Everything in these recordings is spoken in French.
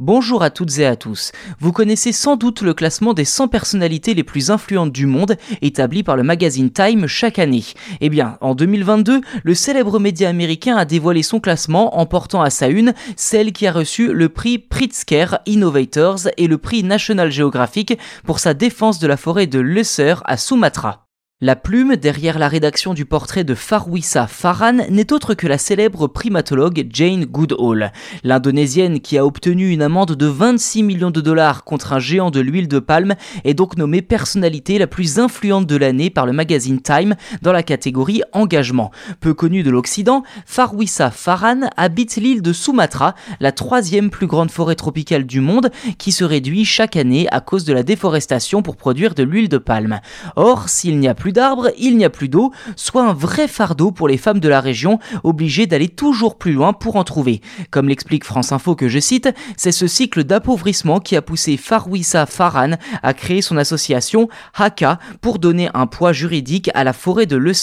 Bonjour à toutes et à tous. Vous connaissez sans doute le classement des 100 personnalités les plus influentes du monde établi par le magazine Time chaque année. Eh bien, en 2022, le célèbre média américain a dévoilé son classement en portant à sa une celle qui a reçu le prix Pritzker Innovators et le prix National Geographic pour sa défense de la forêt de Lesser à Sumatra. La plume derrière la rédaction du portrait de Farwisa Farhan n'est autre que la célèbre primatologue Jane Goodall. L'Indonésienne qui a obtenu une amende de 26 millions de dollars contre un géant de l'huile de palme est donc nommée personnalité la plus influente de l'année par le magazine Time dans la catégorie engagement. Peu connue de l'Occident, Farwisa Farhan habite l'île de Sumatra, la troisième plus grande forêt tropicale du monde qui se réduit chaque année à cause de la déforestation pour produire de l'huile de palme. Or, s'il n'y a plus d'arbres, il n'y a plus d'eau, soit un vrai fardeau pour les femmes de la région, obligées d'aller toujours plus loin pour en trouver. Comme l'explique France Info que je cite, c'est ce cycle d'appauvrissement qui a poussé Farwisa Farhan à créer son association Haka pour donner un poids juridique à la forêt de Le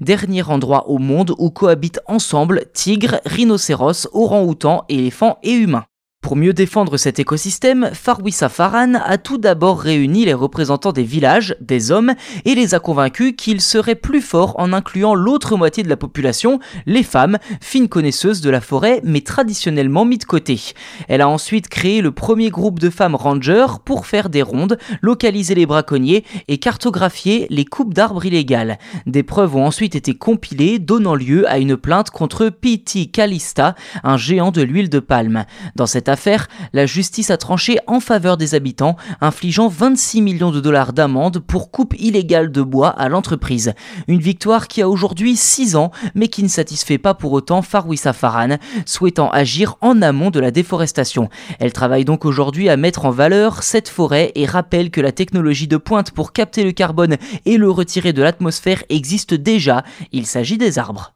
dernier endroit au monde où cohabitent ensemble tigres, rhinocéros, orang-outans, éléphants et humains. Pour mieux défendre cet écosystème, Farwisa Farhan a tout d'abord réuni les représentants des villages, des hommes, et les a convaincus qu'ils seraient plus forts en incluant l'autre moitié de la population, les femmes, fines connaisseuses de la forêt, mais traditionnellement mis de côté. Elle a ensuite créé le premier groupe de femmes rangers pour faire des rondes, localiser les braconniers et cartographier les coupes d'arbres illégales. Des preuves ont ensuite été compilées, donnant lieu à une plainte contre P.T. Calista, un géant de l'huile de palme. La justice a tranché en faveur des habitants, infligeant 26 millions de dollars d'amende pour coupe illégale de bois à l'entreprise. Une victoire qui a aujourd'hui 6 ans, mais qui ne satisfait pas pour autant Farwisa Farhan, souhaitant agir en amont de la déforestation. Elle travaille donc aujourd'hui à mettre en valeur cette forêt et rappelle que la technologie de pointe pour capter le carbone et le retirer de l'atmosphère existe déjà, il s'agit des arbres.